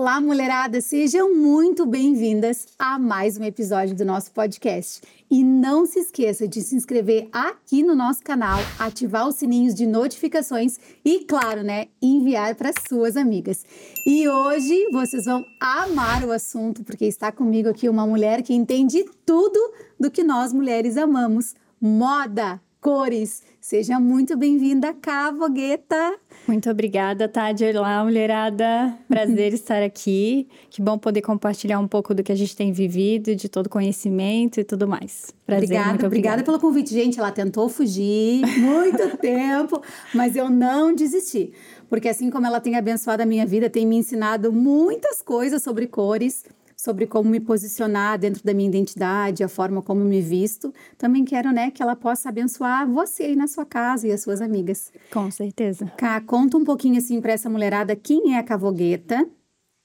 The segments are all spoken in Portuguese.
Olá, mulherada! Sejam muito bem-vindas a mais um episódio do nosso podcast. E não se esqueça de se inscrever aqui no nosso canal, ativar os sininhos de notificações e, claro, né, enviar para suas amigas. E hoje vocês vão amar o assunto, porque está comigo aqui uma mulher que entende tudo do que nós mulheres amamos: moda, cores. Seja muito bem-vinda, Cavogueta! Muito obrigada, Tade. Olá, mulherada. Prazer estar aqui. Que bom poder compartilhar um pouco do que a gente tem vivido, de todo conhecimento e tudo mais. Prazer, obrigada, obrigada. obrigada pelo convite. Gente, ela tentou fugir muito tempo, mas eu não desisti. Porque assim como ela tem abençoado a minha vida, tem me ensinado muitas coisas sobre cores sobre como me posicionar dentro da minha identidade, a forma como me visto. Também quero, né, que ela possa abençoar você aí na sua casa e as suas amigas. Com certeza. Cá, conta um pouquinho assim para essa mulherada quem é a Cavogueta.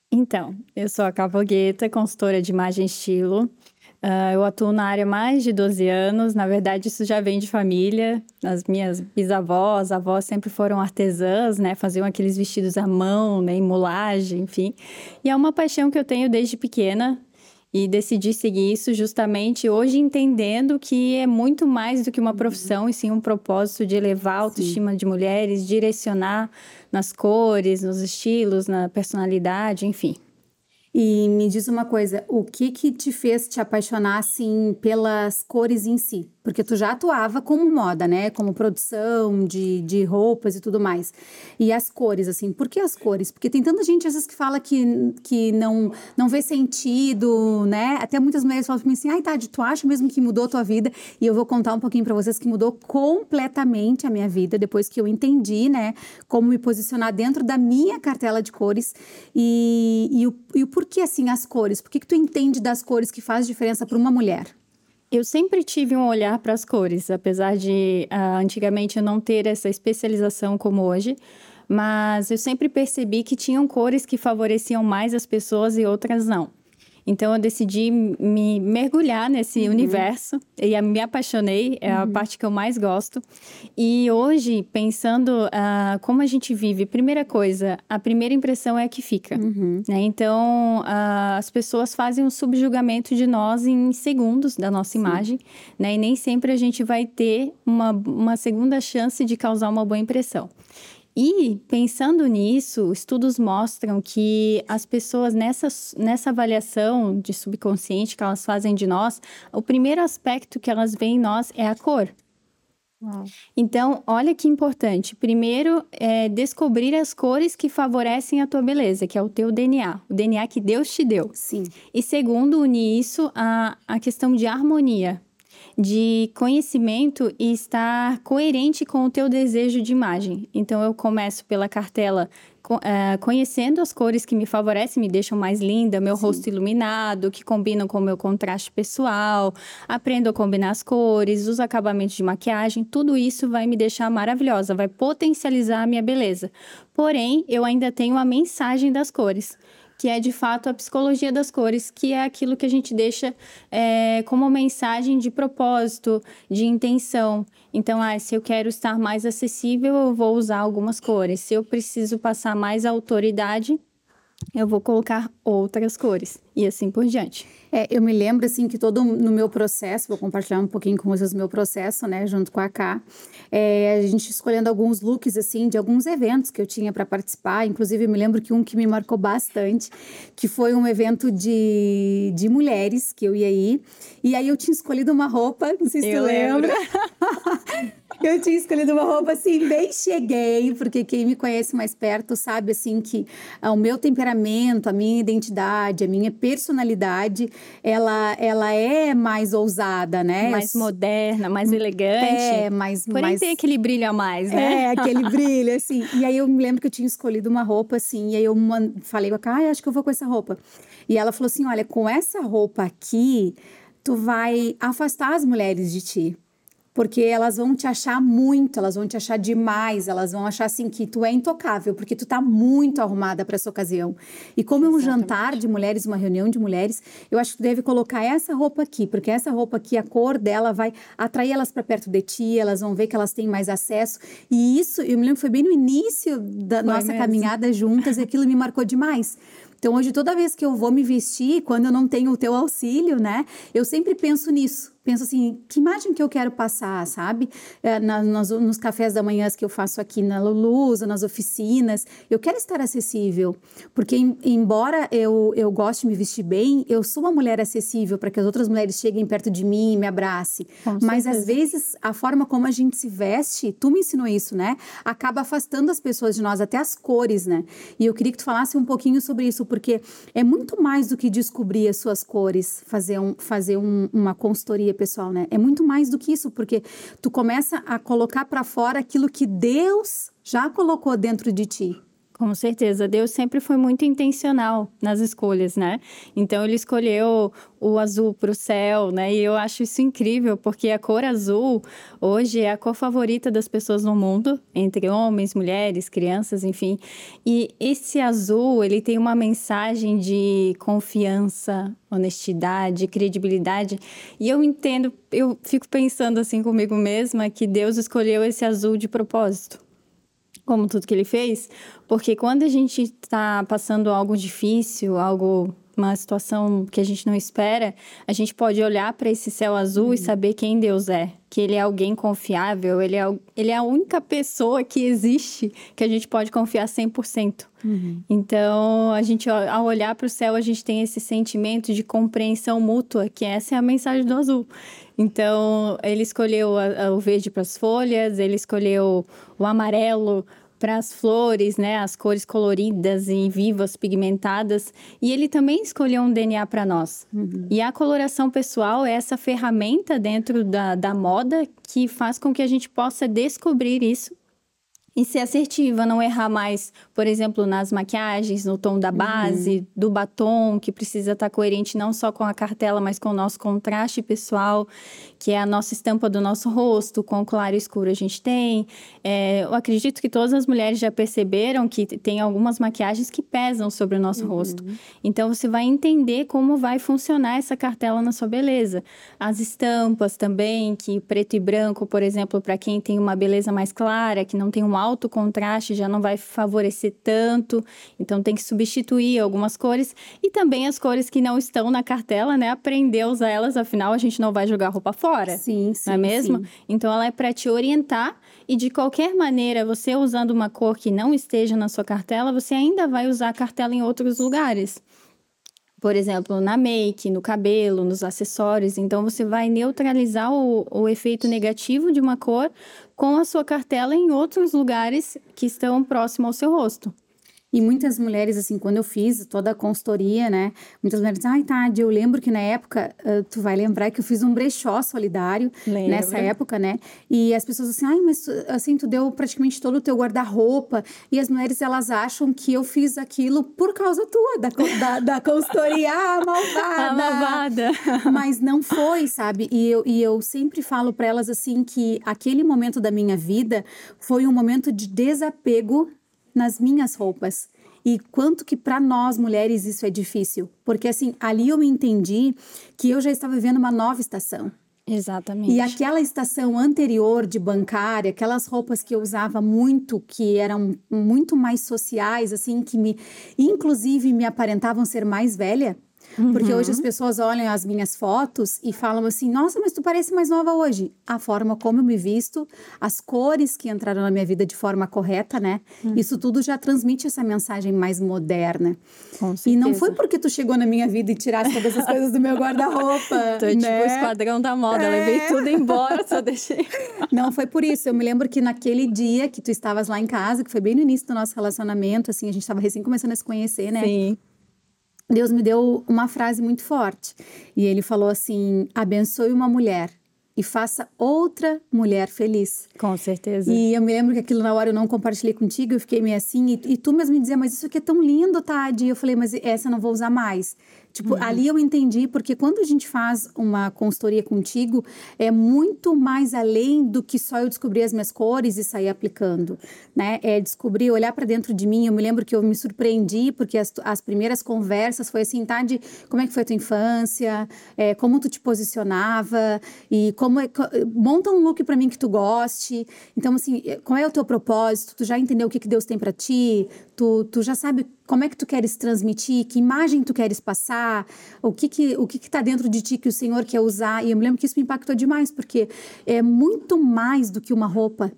Então, eu sou a Cavogueta, consultora de imagem e estilo. Uh, eu atuo na área há mais de 12 anos. Na verdade, isso já vem de família. As minhas bisavós, avós sempre foram artesãs, né? Faziam aqueles vestidos à mão, né? Em mulagem, enfim. E é uma paixão que eu tenho desde pequena. E decidi seguir isso justamente hoje entendendo que é muito mais do que uma profissão, e sim um propósito de elevar a autoestima sim. de mulheres, direcionar nas cores, nos estilos, na personalidade, enfim. E me diz uma coisa, o que que te fez te apaixonar assim pelas cores em si? Porque tu já atuava como moda, né? Como produção de, de roupas e tudo mais. E as cores, assim, por que as cores? Porque tem tanta gente, às vezes, que fala que, que não, não vê sentido, né? Até muitas mulheres falam pra mim assim, ai, Tade, tu acha mesmo que mudou a tua vida? E eu vou contar um pouquinho para vocês que mudou completamente a minha vida, depois que eu entendi, né? Como me posicionar dentro da minha cartela de cores. E, e, o, e o porquê, assim, as cores? Por que, que tu entende das cores que faz diferença para uma mulher? Eu sempre tive um olhar para as cores, apesar de uh, antigamente eu não ter essa especialização como hoje, mas eu sempre percebi que tinham cores que favoreciam mais as pessoas e outras não. Então eu decidi me mergulhar nesse uhum. universo e me apaixonei, é a uhum. parte que eu mais gosto. E hoje, pensando uh, como a gente vive, primeira coisa, a primeira impressão é a que fica. Uhum. Né? Então uh, as pessoas fazem um subjugamento de nós em segundos da nossa Sim. imagem, né? E nem sempre a gente vai ter uma, uma segunda chance de causar uma boa impressão. E pensando nisso, estudos mostram que as pessoas nessa, nessa avaliação de subconsciente que elas fazem de nós, o primeiro aspecto que elas veem em nós é a cor. Uau. Então, olha que importante. Primeiro, é descobrir as cores que favorecem a tua beleza, que é o teu DNA, o DNA que Deus te deu. Sim. E segundo, unir isso à, à questão de harmonia de conhecimento e estar coerente com o teu desejo de imagem. Então, eu começo pela cartela Uh, conhecendo as cores que me favorecem, me deixam mais linda, meu Sim. rosto iluminado, que combinam com o meu contraste pessoal, aprendo a combinar as cores, os acabamentos de maquiagem, tudo isso vai me deixar maravilhosa, vai potencializar a minha beleza. Porém, eu ainda tenho a mensagem das cores que é de fato a psicologia das cores, que é aquilo que a gente deixa é, como mensagem de propósito, de intenção. Então, ah, se eu quero estar mais acessível, eu vou usar algumas cores. Se eu preciso passar mais autoridade, eu vou colocar outras cores e assim por diante. É, eu me lembro assim que todo no meu processo, vou compartilhar um pouquinho com vocês o meu processo, né, junto com a K, é, a gente escolhendo alguns looks assim de alguns eventos que eu tinha para participar, inclusive eu me lembro que um que me marcou bastante, que foi um evento de, de mulheres que eu ia ir, e aí eu tinha escolhido uma roupa, não sei se eu tu lembra. Eu tinha escolhido uma roupa assim, bem cheguei, porque quem me conhece mais perto sabe assim que ah, o meu temperamento, a minha identidade, a minha personalidade, ela, ela é mais ousada, né? Mais moderna, mais elegante. É, mais. Porém, mais... tem aquele brilho a mais, né? É, aquele brilho, assim. E aí eu me lembro que eu tinha escolhido uma roupa assim, e aí eu falei com a Kai, ah, acho que eu vou com essa roupa. E ela falou assim: olha, com essa roupa aqui, tu vai afastar as mulheres de ti porque elas vão te achar muito, elas vão te achar demais, elas vão achar assim que tu é intocável, porque tu tá muito arrumada para essa ocasião. E como é um jantar de mulheres, uma reunião de mulheres, eu acho que tu deve colocar essa roupa aqui, porque essa roupa aqui, a cor dela vai atrair elas para perto de ti, elas vão ver que elas têm mais acesso. E isso, eu me lembro foi bem no início da foi nossa mesmo. caminhada juntas e aquilo me marcou demais Então, hoje, toda vez que eu vou me vestir, quando eu não tenho o teu auxílio, né? Eu sempre penso nisso penso assim, que imagem que eu quero passar, sabe? É, na, nas, nos cafés da manhã que eu faço aqui na Lulusa, nas oficinas, eu quero estar acessível, porque em, embora eu, eu goste de me vestir bem, eu sou uma mulher acessível para que as outras mulheres cheguem perto de mim e me abracem. Mas às vezes a forma como a gente se veste, tu me ensinou isso, né? Acaba afastando as pessoas de nós, até as cores, né? E eu queria que tu falasse um pouquinho sobre isso, porque é muito mais do que descobrir as suas cores, fazer, um, fazer um, uma consultoria pessoal, né? É muito mais do que isso, porque tu começa a colocar para fora aquilo que Deus já colocou dentro de ti. Com certeza, Deus sempre foi muito intencional nas escolhas, né? Então ele escolheu o azul para o céu, né? E eu acho isso incrível, porque a cor azul hoje é a cor favorita das pessoas no mundo, entre homens, mulheres, crianças, enfim. E esse azul, ele tem uma mensagem de confiança, honestidade, credibilidade. E eu entendo, eu fico pensando assim comigo mesma que Deus escolheu esse azul de propósito como tudo que ele fez, porque quando a gente está passando algo difícil, algo uma situação que a gente não espera, a gente pode olhar para esse céu azul uhum. e saber quem Deus é, que ele é alguém confiável, ele é, ele é a única pessoa que existe que a gente pode confiar 100%. Uhum. Então, a gente ao olhar para o céu, a gente tem esse sentimento de compreensão mútua, que essa é a mensagem do azul. Então, ele escolheu a, a, o verde para as folhas, ele escolheu o amarelo para as flores, né, as cores coloridas e vivas, pigmentadas, e ele também escolheu um DNA para nós. Uhum. E a coloração pessoal é essa ferramenta dentro da, da moda que faz com que a gente possa descobrir isso e ser assertiva, não errar mais, por exemplo, nas maquiagens, no tom da uhum. base, uhum. do batom, que precisa estar tá coerente não só com a cartela, mas com o nosso contraste pessoal, que é a nossa estampa do nosso rosto, com o claro e escuro a gente tem. É, eu acredito que todas as mulheres já perceberam que tem algumas maquiagens que pesam sobre o nosso uhum. rosto. Então você vai entender como vai funcionar essa cartela na sua beleza. As estampas também, que preto e branco, por exemplo, para quem tem uma beleza mais clara, que não tem um alto contraste já não vai favorecer tanto, então tem que substituir algumas cores e também as cores que não estão na cartela, né? Aprender a usar elas, afinal a gente não vai jogar roupa fora. Sim, sim. Não é mesmo? Sim. Então ela é para te orientar e de qualquer maneira, você usando uma cor que não esteja na sua cartela, você ainda vai usar a cartela em outros lugares por exemplo, na make, no cabelo, nos acessórios. Então, você vai neutralizar o, o efeito negativo de uma cor com a sua cartela em outros lugares que estão próximos ao seu rosto. E muitas mulheres, assim, quando eu fiz toda a consultoria, né? Muitas mulheres dizem, ai, Tade, eu lembro que na época, uh, tu vai lembrar que eu fiz um brechó solidário Lembra. nessa época, né? E as pessoas assim, ai, mas assim, tu deu praticamente todo o teu guarda-roupa. E as mulheres, elas acham que eu fiz aquilo por causa tua, da, da, da consultoria. ah, malvada! A malvada! Mas não foi, sabe? E eu, e eu sempre falo para elas, assim, que aquele momento da minha vida foi um momento de desapego nas minhas roupas. E quanto que para nós mulheres isso é difícil, porque assim, ali eu me entendi que eu já estava vivendo uma nova estação. Exatamente. E aquela estação anterior de bancária, aquelas roupas que eu usava muito, que eram muito mais sociais, assim, que me, inclusive, me aparentavam ser mais velha, porque uhum. hoje as pessoas olham as minhas fotos e falam assim: nossa, mas tu parece mais nova hoje. A forma como eu me visto, as cores que entraram na minha vida de forma correta, né? Uhum. Isso tudo já transmite essa mensagem mais moderna. e não foi porque tu chegou na minha vida e tirasse todas as coisas do meu guarda-roupa. Tô tipo né? tipo o esquadrão da moda, é. levei tudo embora, só deixei. não foi por isso. Eu me lembro que naquele dia que tu estavas lá em casa, que foi bem no início do nosso relacionamento, assim, a gente estava recém começando a se conhecer, né? Sim. Deus me deu uma frase muito forte. E ele falou assim: abençoe uma mulher e faça outra mulher feliz. Com certeza. E eu me lembro que aquilo na hora eu não compartilhei contigo, eu fiquei meio assim, e, e tu mesmo me dizia, mas isso aqui é tão lindo, Tade. E eu falei, mas essa eu não vou usar mais. Tipo, uhum. ali eu entendi, porque quando a gente faz uma consultoria contigo, é muito mais além do que só eu descobrir as minhas cores e sair aplicando, né? É descobrir, olhar para dentro de mim. Eu me lembro que eu me surpreendi, porque as, as primeiras conversas foi assim, tá? De como é que foi a tua infância, é, como tu te posicionava e como é, monta um look para mim que tu goste. Então, assim, qual é o teu propósito? Tu já entendeu o que, que Deus tem para ti? Tu, tu já sabe como é que tu queres transmitir, que imagem tu queres passar, o que que o que está dentro de ti que o Senhor quer usar. E eu me lembro que isso me impactou demais, porque é muito mais do que uma roupa.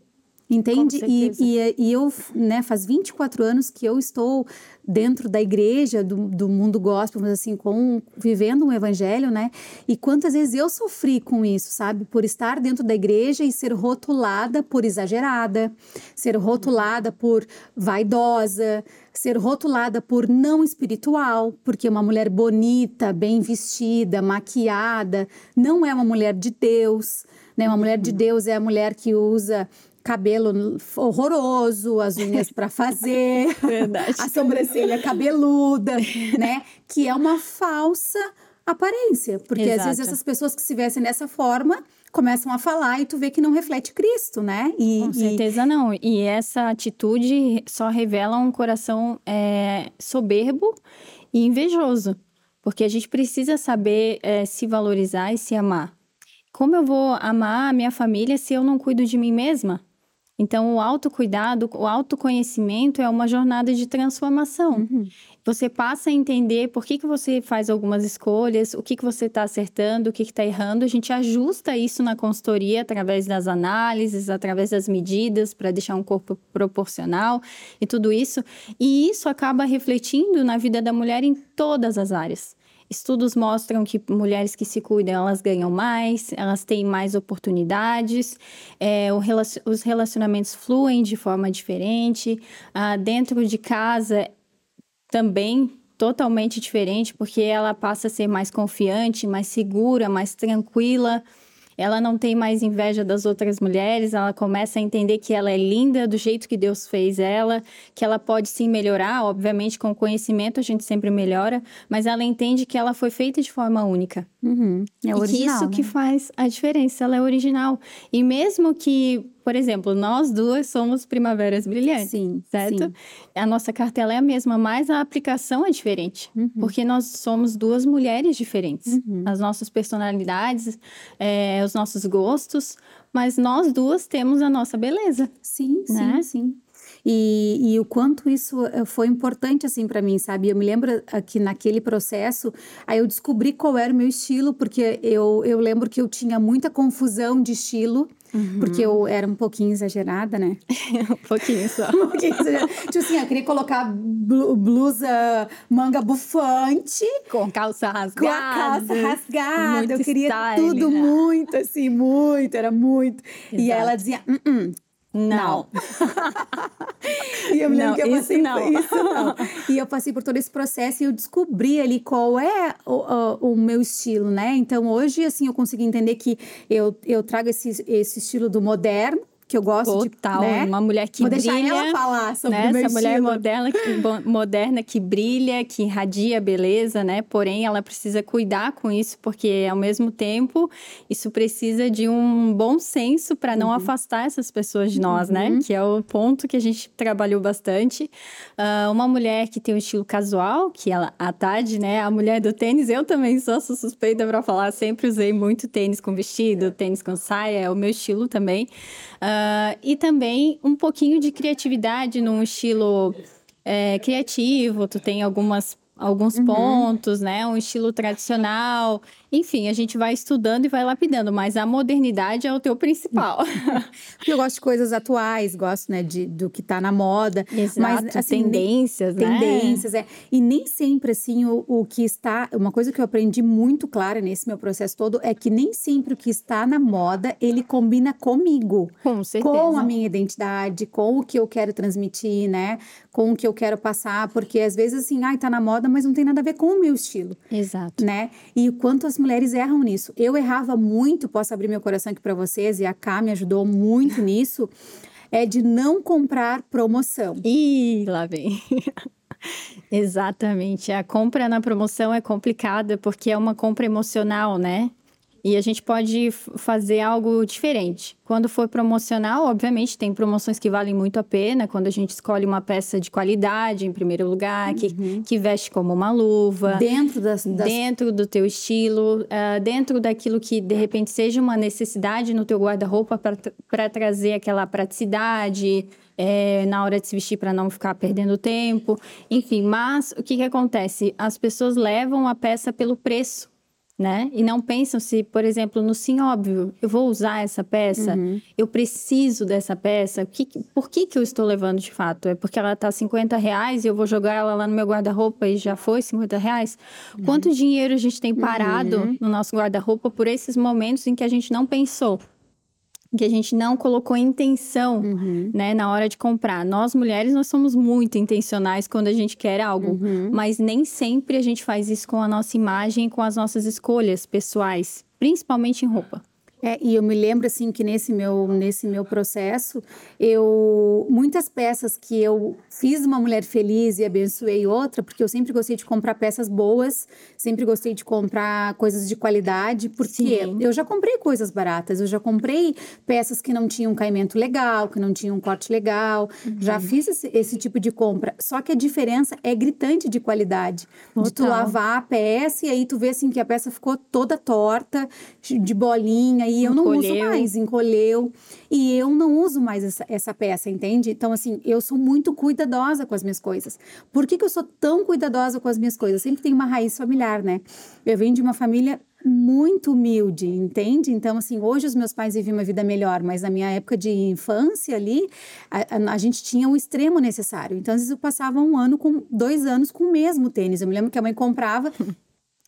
Entende? E, e, e, eu, né, faz 24 anos que eu estou dentro da igreja, do, do mundo gospel, mas assim, com, vivendo um evangelho, né? E quantas vezes eu sofri com isso, sabe? Por estar dentro da igreja e ser rotulada por exagerada, ser rotulada por vaidosa, ser rotulada por não espiritual, porque uma mulher bonita, bem vestida, maquiada, não é uma mulher de Deus. Né? Uma mulher de uhum. Deus é a mulher que usa cabelo horroroso, as unhas para fazer, a sobrancelha cabeluda, né? Que é uma falsa aparência, porque Exato. às vezes essas pessoas que se vestem dessa forma começam a falar e tu vê que não reflete Cristo, né? E, Com certeza e... não. E essa atitude só revela um coração é, soberbo e invejoso, porque a gente precisa saber é, se valorizar e se amar. Como eu vou amar a minha família se eu não cuido de mim mesma? Então, o autocuidado, o autoconhecimento é uma jornada de transformação. Uhum. Você passa a entender por que, que você faz algumas escolhas, o que, que você está acertando, o que está errando. A gente ajusta isso na consultoria através das análises, através das medidas, para deixar um corpo proporcional e tudo isso. E isso acaba refletindo na vida da mulher em todas as áreas. Estudos mostram que mulheres que se cuidam, elas ganham mais, elas têm mais oportunidades, é, relacion os relacionamentos fluem de forma diferente. Ah, dentro de casa, também totalmente diferente, porque ela passa a ser mais confiante, mais segura, mais tranquila ela não tem mais inveja das outras mulheres, ela começa a entender que ela é linda do jeito que Deus fez ela, que ela pode sim melhorar, obviamente com conhecimento a gente sempre melhora, mas ela entende que ela foi feita de forma única. Uhum. É original, e que isso né? que faz a diferença, ela é original. E mesmo que por exemplo, nós duas somos primaveras brilhantes. Sim. Certo? Sim. A nossa cartela é a mesma, mas a aplicação é diferente. Uhum. Porque nós somos duas mulheres diferentes. Uhum. As nossas personalidades, é, os nossos gostos, mas nós duas temos a nossa beleza. Sim, né? sim, sim. E, e, o quanto isso eh, foi importante assim para mim, sabe? Eu me lembro que naquele processo, aí eu descobri qual era o meu estilo, porque eu, eu lembro que eu tinha muita confusão de estilo. Uhum. Porque eu era um pouquinho exagerada, né? um pouquinho só. um pouquinho exagerada. tipo assim, eu queria colocar blusa manga bufante. Com calça rasgada. Com a calça rasgada. Muito eu queria style, tudo né? muito, assim, muito, era muito. Exato. E ela dizia, uh -uh, não. e eu me lembro não, que eu passei não. por isso, não. E eu passei por todo esse processo e eu descobri ali qual é o, o, o, meu estilo, né? Então hoje, assim, eu consegui entender que eu, eu trago esse, esse estilo do moderno, que eu gosto Total, de, né? uma mulher que Vou brilha. deixar ela falar sobre né? o meu Essa mulher moderna que, moderna que brilha, que irradia beleza, né? Porém, ela precisa cuidar com isso, porque ao mesmo tempo isso precisa de um bom senso para não uhum. afastar essas pessoas de nós, né? uhum. né? Que é o ponto que a gente trabalhou bastante. Uh, uma mulher que tem um estilo casual, que ela a Tade, né? A mulher do tênis, eu também sou suspeita para falar, sempre usei muito tênis com vestido, tênis com saia, é o meu estilo também. Uh, e também um pouquinho de criatividade num estilo é, criativo. Tu tem algumas alguns uhum. pontos, né? Um estilo tradicional. Enfim, a gente vai estudando e vai lapidando, mas a modernidade é o teu principal. Eu gosto de coisas atuais, gosto, né, de, do que tá na moda. Exato, mas, assim, tendências, né? Tendências, é. E nem sempre, assim, o, o que está... Uma coisa que eu aprendi muito clara nesse meu processo todo é que nem sempre o que está na moda, ele combina comigo. Com certeza. Com a minha identidade, com o que eu quero transmitir, né? Com o que eu quero passar. Porque, às vezes, assim, ai, tá na moda, mas não tem nada a ver com o meu estilo. Exato. Né? E o quanto as mulheres erram nisso. Eu errava muito, posso abrir meu coração aqui para vocês, e a Cá me ajudou muito nisso, é de não comprar promoção. Ih, lá vem. Exatamente. A compra na promoção é complicada porque é uma compra emocional, né? E a gente pode fazer algo diferente. Quando for promocional, obviamente, tem promoções que valem muito a pena. Quando a gente escolhe uma peça de qualidade, em primeiro lugar, uhum. que, que veste como uma luva. Dentro das... das... Dentro do teu estilo. Uh, dentro daquilo que, de repente, seja uma necessidade no teu guarda-roupa para trazer aquela praticidade, é, na hora de se vestir para não ficar perdendo tempo. Enfim, mas o que, que acontece? As pessoas levam a peça pelo preço né? E não pensam se, por exemplo, no sim óbvio, eu vou usar essa peça, uhum. eu preciso dessa peça, que, por que, que eu estou levando de fato? É porque ela tá 50 reais e eu vou jogar ela lá no meu guarda-roupa e já foi 50 reais? Uhum. Quanto dinheiro a gente tem parado uhum. no nosso guarda-roupa por esses momentos em que a gente não pensou? Que a gente não colocou intenção, uhum. né, na hora de comprar. Nós mulheres nós somos muito intencionais quando a gente quer algo, uhum. mas nem sempre a gente faz isso com a nossa imagem, com as nossas escolhas pessoais, principalmente em roupa. É, e eu me lembro assim que nesse meu nesse meu processo, eu muitas peças que eu fiz uma mulher feliz e abençoei outra, porque eu sempre gostei de comprar peças boas, sempre gostei de comprar coisas de qualidade, porque Sim. eu já comprei coisas baratas, eu já comprei peças que não tinham caimento legal, que não tinham um corte legal, uhum. já fiz esse, esse, tipo de compra. Só que a diferença é gritante de qualidade, Total. de tu lavar a peça e aí tu vê assim que a peça ficou toda torta, de bolinha e eu não uso mais, encolheu. E eu não uso mais essa, essa peça, entende? Então, assim, eu sou muito cuidadosa com as minhas coisas. Por que, que eu sou tão cuidadosa com as minhas coisas? Sempre tem uma raiz familiar, né? Eu venho de uma família muito humilde, entende? Então, assim, hoje os meus pais vivem uma vida melhor, mas na minha época de infância ali, a, a, a, gente tinha o extremo necessário. Então, às vezes eu passava um ano com dois anos com o mesmo tênis. Eu me lembro que a mãe comprava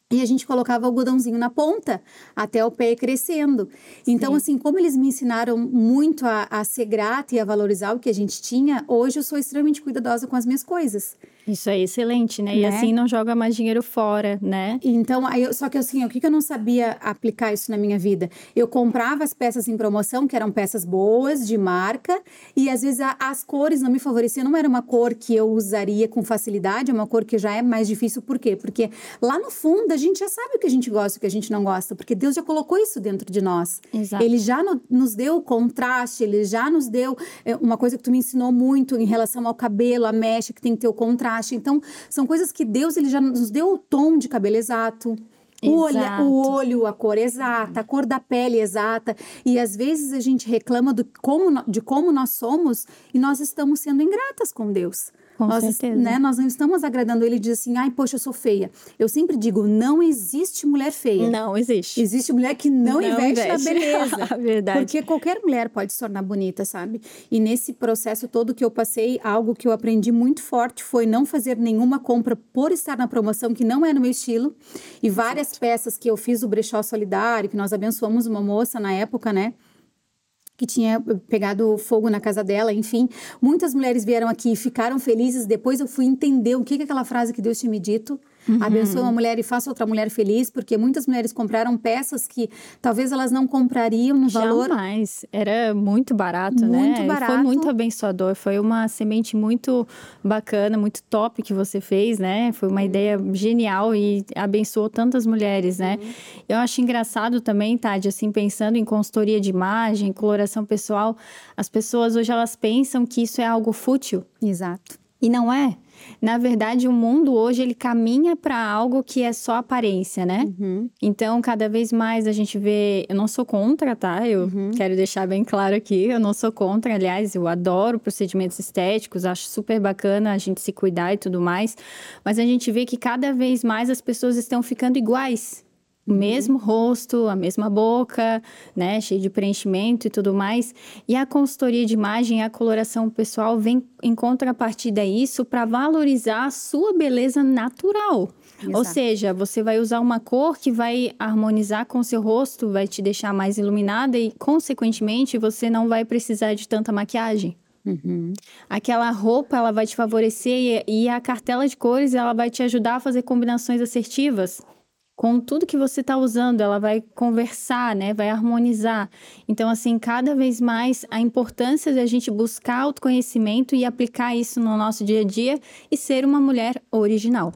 e a gente colocava o algodãozinho na ponta até o pé crescendo. Então, Sim. assim, como eles me ensinaram muito a, a ser grata e a valorizar o que a gente tinha, hoje eu sou extremamente cuidadosa com as minhas coisas. Isso é excelente, né? né? E assim não joga mais dinheiro fora, né? Então, aí eu, só que assim, o que, que eu não sabia aplicar isso na minha vida? Eu comprava as peças em promoção, que eram peças boas, de marca, e às vezes a, as cores não me favoreciam. Não era uma cor que eu usaria com facilidade, é uma cor que já é mais difícil. Por quê? Porque lá no fundo a gente já sabe o que a gente gosta e o que a gente não gosta, porque Deus já colocou isso dentro de nós. Exato. Ele já no, nos deu o contraste, ele já nos deu é, uma coisa que tu me ensinou muito em relação ao cabelo, a mecha, que tem que ter o contraste então, são coisas que Deus ele já nos deu o tom de cabelo exato. O, olho, o olho, a cor exata, a cor da pele exata. E às vezes a gente reclama do como, de como nós somos e nós estamos sendo ingratas com Deus. Com nós, certeza. Né, nós não estamos agradando ele diz assim, ai, poxa, eu sou feia. Eu sempre digo, não existe mulher feia. Não existe. Existe mulher que não, não investe, investe, na beleza. Verdade. Porque qualquer mulher pode se tornar bonita, sabe? E nesse processo todo que eu passei, algo que eu aprendi muito forte foi não fazer nenhuma compra por estar na promoção que não é no meu estilo. E várias Exato. peças que eu fiz o brechó solidário, que nós abençoamos uma moça na época, né? Que tinha pegado fogo na casa dela, enfim. Muitas mulheres vieram aqui e ficaram felizes. Depois eu fui entender o que é aquela frase que Deus tinha me dito. Uhum. Abençoe uma mulher e faça outra mulher feliz, porque muitas mulheres compraram peças que talvez elas não comprariam no valor. Jamais. Era muito barato, muito né? Muito barato. Foi muito abençoador. Foi uma semente muito bacana, muito top que você fez, né? Foi uma ideia genial e abençoou tantas mulheres, né? Uhum. Eu acho engraçado também, Tade, assim, pensando em consultoria de imagem, coloração pessoal, as pessoas hoje elas pensam que isso é algo fútil. Exato. E não é. Na verdade, o mundo hoje ele caminha para algo que é só aparência, né? Uhum. Então, cada vez mais a gente vê. Eu não sou contra, tá? Eu uhum. quero deixar bem claro aqui. Eu não sou contra. Aliás, eu adoro procedimentos estéticos, acho super bacana a gente se cuidar e tudo mais. Mas a gente vê que cada vez mais as pessoas estão ficando iguais o mesmo rosto, a mesma boca, né, cheio de preenchimento e tudo mais. E a consultoria de imagem, a coloração pessoal vem em contrapartida a isso para valorizar a sua beleza natural. Exato. Ou seja, você vai usar uma cor que vai harmonizar com o seu rosto, vai te deixar mais iluminada e, consequentemente, você não vai precisar de tanta maquiagem. Uhum. Aquela roupa ela vai te favorecer e, e a cartela de cores ela vai te ajudar a fazer combinações assertivas. Com tudo que você está usando, ela vai conversar, né? Vai harmonizar. Então, assim, cada vez mais a importância de a gente buscar autoconhecimento e aplicar isso no nosso dia a dia e ser uma mulher original.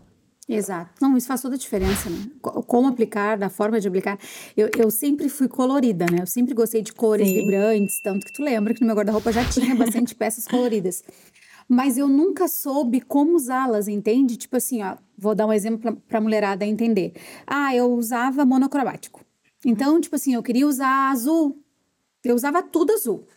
Exato. Não, isso faz toda a diferença, né? Como aplicar, da forma de aplicar. Eu, eu sempre fui colorida, né? Eu sempre gostei de cores Sim. vibrantes, tanto que tu lembra que no meu guarda-roupa já tinha bastante peças coloridas mas eu nunca soube como usá-las, entende? Tipo assim, ó, vou dar um exemplo para a mulherada entender. Ah, eu usava monocromático. Então, tipo assim, eu queria usar azul. Eu usava tudo azul.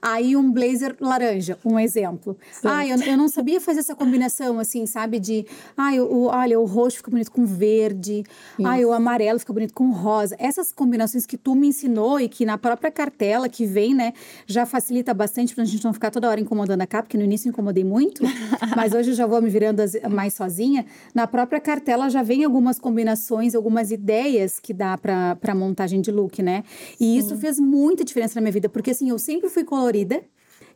Aí um blazer laranja, um exemplo. Sim. Ah, eu, eu não sabia fazer essa combinação, assim, sabe? De, ah, o, olha, o roxo fica bonito com verde. Isso. Ah, o amarelo fica bonito com rosa. Essas combinações que tu me ensinou e que na própria cartela que vem, né, já facilita bastante pra gente não ficar toda hora incomodando a capa, porque no início incomodei muito, mas hoje eu já vou me virando mais sozinha. Na própria cartela já vem algumas combinações, algumas ideias que dá pra, pra montagem de look, né? E Sim. isso fez muita diferença na minha vida, porque assim, eu sempre fui colorida.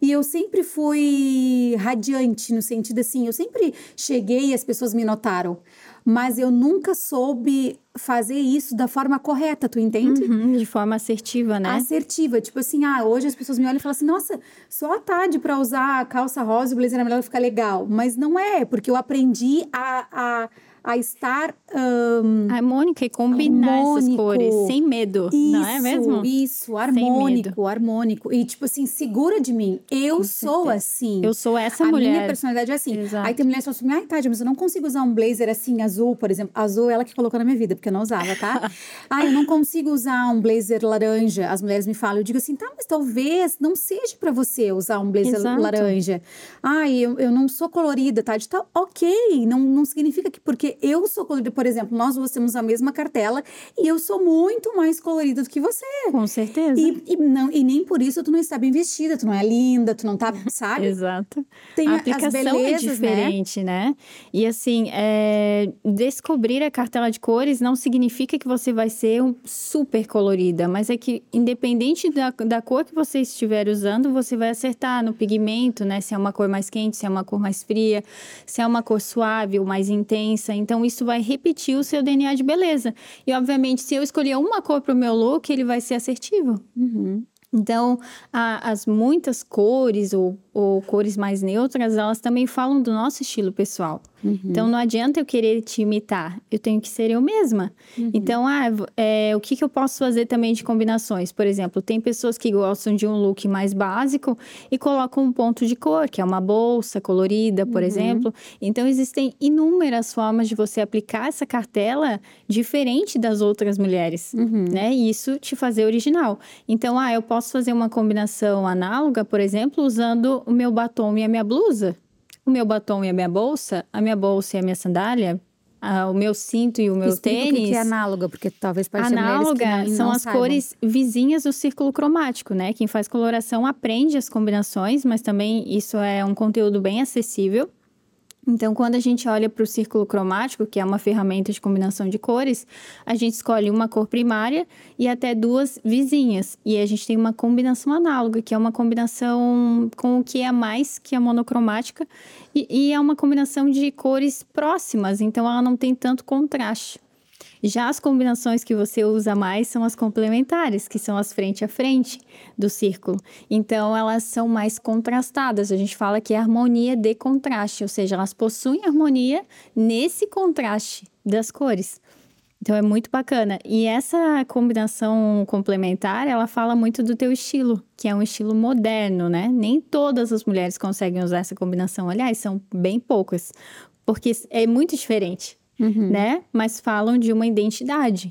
E eu sempre fui radiante, no sentido assim, eu sempre cheguei e as pessoas me notaram. Mas eu nunca soube fazer isso da forma correta, tu entende? Uhum, de forma assertiva, né? Assertiva. Tipo assim, ah, hoje as pessoas me olham e falam assim, nossa, só a tarde para usar a calça rosa e o blazer amarelo ficar legal. Mas não é, porque eu aprendi a, a a estar um, harmônica e combinar harmônico. essas cores sem medo, isso, não é mesmo? Isso, harmônico, harmônico e tipo assim, segura de mim. Eu Com sou certeza. assim. Eu sou essa a mulher. A minha personalidade é assim. Exato. Aí tem mulheres que falam assim: "Ai, Tati, mas eu não consigo usar um blazer assim azul, por exemplo. Azul é ela que colocou na minha vida, porque eu não usava, tá? Ai, eu não consigo usar um blazer laranja. As mulheres me falam, eu digo assim: "Tá, mas talvez não seja para você usar um blazer Exato. laranja. Ai, eu, eu não sou colorida, tá? De tá OK, não não significa que porque eu sou colorida, por exemplo, nós duas temos a mesma cartela e eu sou muito mais colorida do que você. Com certeza. E, e, não, e nem por isso tu não está bem vestida, tu não é linda, tu não tá, sabe? Exato. Tem a aplicação é belezas, é diferente, né? né? E assim, é, descobrir a cartela de cores não significa que você vai ser um super colorida, mas é que independente da, da cor que você estiver usando, você vai acertar no pigmento, né? Se é uma cor mais quente, se é uma cor mais fria, se é uma cor suave ou mais intensa. Então, isso vai repetir o seu DNA de beleza. E, obviamente, se eu escolher uma cor para o meu look, ele vai ser assertivo. Uhum. Então, a, as muitas cores ou, ou, cores mais neutras, elas também falam do nosso estilo pessoal. Uhum. Então, não adianta eu querer te imitar, eu tenho que ser eu mesma. Uhum. Então, ah, é, o que, que eu posso fazer também de combinações? Por exemplo, tem pessoas que gostam de um look mais básico e colocam um ponto de cor, que é uma bolsa colorida, por uhum. exemplo. Então, existem inúmeras formas de você aplicar essa cartela diferente das outras mulheres, uhum. né? E isso te fazer original. Então, ah, eu posso fazer uma combinação análoga, por exemplo, usando o meu batom e a minha blusa o meu batom e a minha bolsa, a minha bolsa e a minha sandália, o meu cinto e o meu Explica tênis. O que é análoga, porque talvez pareça Análoga não, são não as saibam. cores vizinhas do círculo cromático, né? Quem faz coloração aprende as combinações, mas também isso é um conteúdo bem acessível. Então, quando a gente olha para o círculo cromático, que é uma ferramenta de combinação de cores, a gente escolhe uma cor primária e até duas vizinhas. E a gente tem uma combinação análoga, que é uma combinação com o que é mais que a monocromática, e, e é uma combinação de cores próximas, então ela não tem tanto contraste. Já as combinações que você usa mais são as complementares, que são as frente a frente do círculo. Então, elas são mais contrastadas. A gente fala que é harmonia de contraste, ou seja, elas possuem harmonia nesse contraste das cores. Então é muito bacana. E essa combinação complementar, ela fala muito do teu estilo, que é um estilo moderno, né? Nem todas as mulheres conseguem usar essa combinação. Aliás, são bem poucas, porque é muito diferente uhum. né? Mas falam de uma identidade.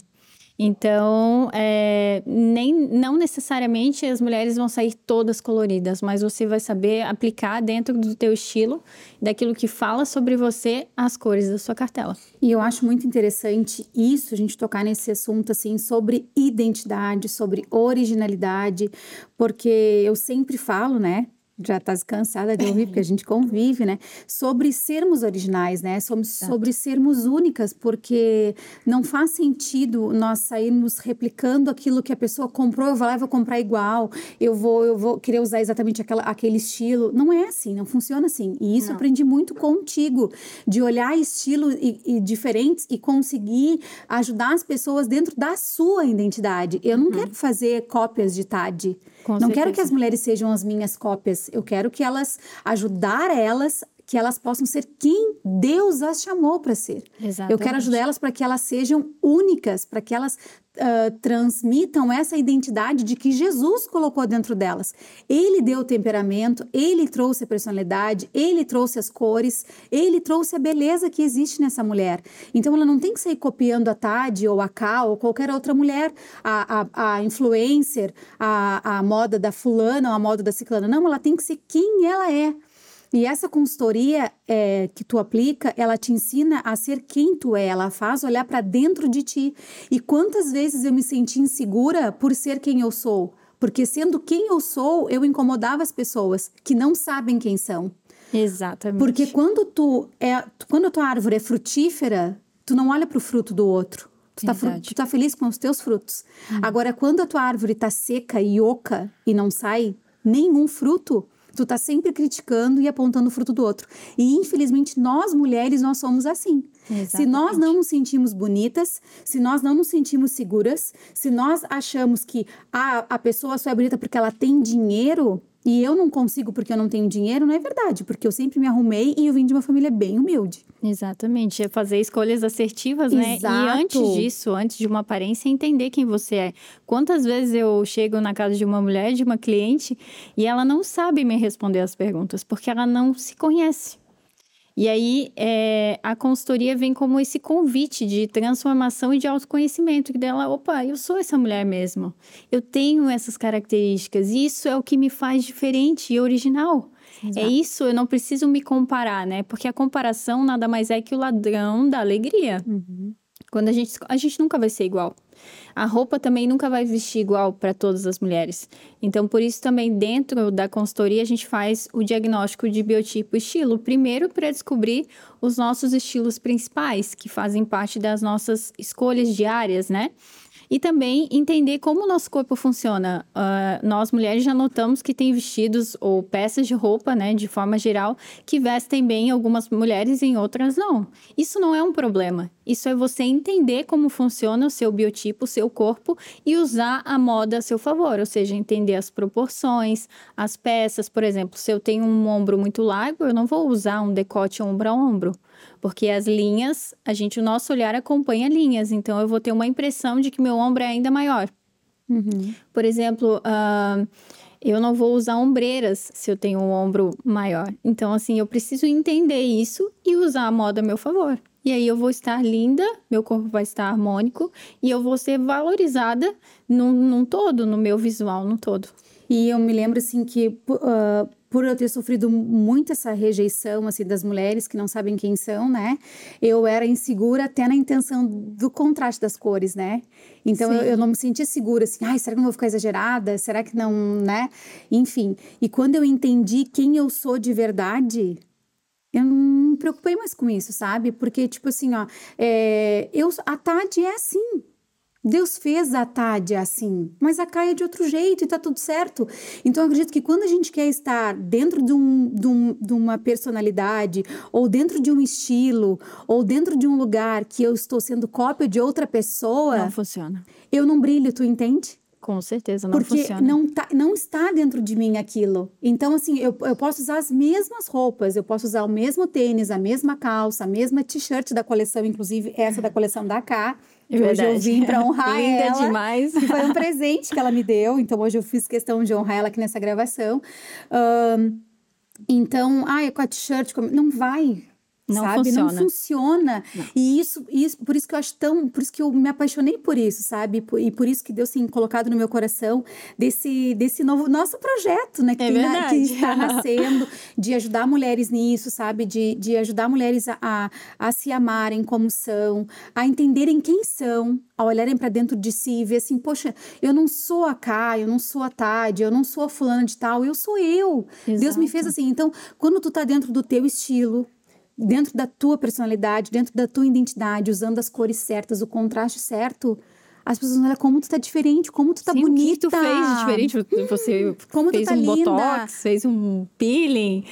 Então, é, nem, não necessariamente as mulheres vão sair todas coloridas, mas você vai saber aplicar dentro do teu estilo, daquilo que fala sobre você, as cores da sua cartela. E eu acho muito interessante isso, a gente tocar nesse assunto, assim, sobre identidade, sobre originalidade, porque eu sempre falo, né, já está cansada de ouvir, porque a gente convive, né? Sobre sermos originais, né? Sobre, sobre sermos únicas, porque não faz sentido nós sairmos replicando aquilo que a pessoa comprou, eu vou lá e vou comprar igual, eu vou, eu vou querer usar exatamente aquela, aquele estilo. Não é assim, não funciona assim. E isso não. aprendi muito contigo, de olhar estilos e, e, diferentes e conseguir ajudar as pessoas dentro da sua identidade. Eu não uhum. quero fazer cópias de TAD. Com não certeza. quero que as mulheres sejam as minhas cópias. Eu quero que elas ajudar elas que elas possam ser quem Deus as chamou para ser. Exatamente. Eu quero ajudar elas para que elas sejam únicas, para que elas uh, transmitam essa identidade de que Jesus colocou dentro delas. Ele deu o temperamento, ele trouxe a personalidade, ele trouxe as cores, ele trouxe a beleza que existe nessa mulher. Então ela não tem que sair copiando a Tade ou a Ká ou qualquer outra mulher, a, a, a influencer, a, a moda da fulana ou a moda da ciclana. Não, ela tem que ser quem ela é. E essa consultoria é, que tu aplica, ela te ensina a ser quem tu é, ela faz olhar para dentro de ti. E quantas vezes eu me senti insegura por ser quem eu sou? Porque sendo quem eu sou, eu incomodava as pessoas que não sabem quem são. Exatamente. Porque quando tu é, quando a tua árvore é frutífera, tu não olha para o fruto do outro. Tu tá, tu tá, feliz com os teus frutos. Hum. Agora, quando a tua árvore tá seca e oca e não sai nenhum fruto, Tu tá sempre criticando e apontando o fruto do outro. E infelizmente nós mulheres nós somos assim. Exatamente. Se nós não nos sentimos bonitas, se nós não nos sentimos seguras, se nós achamos que a, a pessoa só é bonita porque ela tem dinheiro, e eu não consigo porque eu não tenho dinheiro, não é verdade, porque eu sempre me arrumei e eu vim de uma família bem humilde. Exatamente, é fazer escolhas assertivas, né? Exato. E antes disso, antes de uma aparência, entender quem você é. Quantas vezes eu chego na casa de uma mulher, de uma cliente, e ela não sabe me responder as perguntas, porque ela não se conhece. E aí, é, a consultoria vem como esse convite de transformação e de autoconhecimento, que dela, opa, eu sou essa mulher mesmo. Eu tenho essas características. Isso é o que me faz diferente e original. É Exato. É isso, eu não preciso me comparar, né? Porque a comparação nada mais é que o ladrão da alegria. Uhum. Quando a gente, a gente nunca vai ser igual. A roupa também nunca vai vestir igual para todas as mulheres. Então, por isso também dentro da consultoria a gente faz o diagnóstico de biotipo e estilo, primeiro para descobrir os nossos estilos principais, que fazem parte das nossas escolhas diárias, né? E também entender como o nosso corpo funciona. Uh, nós mulheres já notamos que tem vestidos ou peças de roupa, né, de forma geral, que vestem bem algumas mulheres e em outras não. Isso não é um problema. Isso é você entender como funciona o seu biotipo, o seu corpo e usar a moda a seu favor, ou seja, entender as proporções, as peças. Por exemplo, se eu tenho um ombro muito largo, eu não vou usar um decote ombro a ombro porque as linhas, a gente, o nosso olhar acompanha linhas, então eu vou ter uma impressão de que meu ombro é ainda maior. Uhum. Por exemplo, uh, eu não vou usar ombreiras se eu tenho um ombro maior. Então, assim, eu preciso entender isso e usar a moda a meu favor. E aí eu vou estar linda, meu corpo vai estar harmônico e eu vou ser valorizada num, num todo, no meu visual, no todo. E eu me lembro, assim, que uh, por eu ter sofrido muito essa rejeição, assim, das mulheres que não sabem quem são, né? Eu era insegura até na intenção do contraste das cores, né? Então, eu, eu, não me sentia segura, assim, ai, será que não vou ficar exagerada? Será que não, né? Enfim, e quando eu entendi quem eu sou de verdade, eu não me preocupei mais com isso, sabe? Porque, tipo assim, ó, é, eu, a Tati é assim, Deus fez a Tade assim, mas a Caia é de outro jeito e tá tudo certo. Então, eu acredito que quando a gente quer estar dentro de, um, de, um, de uma personalidade, ou dentro de um estilo, ou dentro de um lugar que eu estou sendo cópia de outra pessoa. Não funciona. Eu não brilho, tu entende? Com certeza, não Porque funciona. Não, tá, não está dentro de mim aquilo. Então, assim, eu, eu posso usar as mesmas roupas, eu posso usar o mesmo tênis, a mesma calça, a mesma t-shirt da coleção, inclusive essa da coleção da K que hoje eu vim para honrar Linda ela. demais. Que foi um presente que ela me deu. Então, hoje eu fiz questão de honrar ela aqui nessa gravação. Um, então, ai, com a t-shirt, não vai. Não sabe? funciona. Não funciona. Não. E isso, isso, por isso que eu acho tão, por isso que eu me apaixonei por isso, sabe? Por- E por isso que Deus tem colocado no meu coração desse, desse novo nosso projeto, né? Que, É na- que está nascendo, de ajudar mulheres nisso, sabe? De, de ajudar mulheres a, a, a se amarem como são, a entenderem quem são, a olharem para dentro de si e ver assim, poxa, eu não sou a Cá, eu não sou a Tade, eu não sou a fulana de tal, eu sou eu. Deus me fez Exato. assim. Então, quando tu tá dentro do teu estilo, dentro da tua personalidade, dentro da tua identidade, usando as cores certas, o contraste certo, as pessoas olham como tu tá diferente, como tu tá Sim, bonita. O que tu fez de diferente? Você Como tu fez tá um linda. botox, fez um peeling,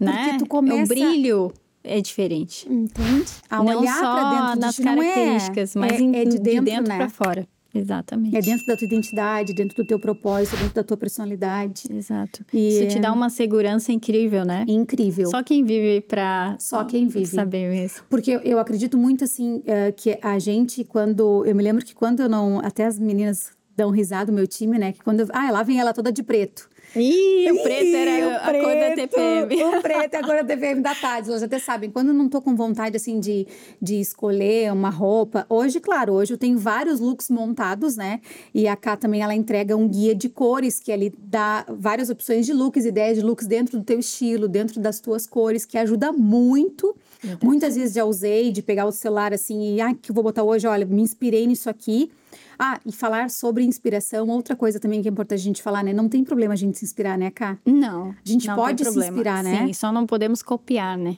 né? tu começa- O brilho é diferente. Entende? A não olhar só pra dentro nas de é- características, mas é, em- é de dentro, né? para fora. Exatamente. É dentro da tua identidade, dentro do teu propósito, dentro da tua personalidade. Exato. E Isso é- te dá uma segurança incrível, né? Incrível. Só quem vive pra Só quem vive. saber mesmo. Porque eu, eu acredito muito assim eh, que a gente quando eu me lembro que quando eu não até as meninas dão risada o meu time, né? Que quando eu, ah, lá vem ela toda de preto. Ih, o preto Ih, era o a cor da preto, TPM. O preto é a cor da TPM da tarde. Elas até sabem. Quando eu não tô com vontade, assim, de, de escolher uma roupa. Hoje, claro, hoje eu tenho vários looks montados, né? E a Cá também, ela entrega um guia de cores que ali dá várias opções de looks, ideias de looks dentro do teu estilo, dentro das tuas cores, que ajuda muito. Muitas vezes já usei de pegar o celular assim e, ah, que eu vou botar hoje? Olha, me inspirei nisso aqui. Ah, e falar sobre inspiração, outra coisa também que é importante a gente falar, né? Não tem problema a gente se inspirar, né, Cá? Não. A gente não pode se inspirar, né? Hum. Sim, só não podemos copiar, né?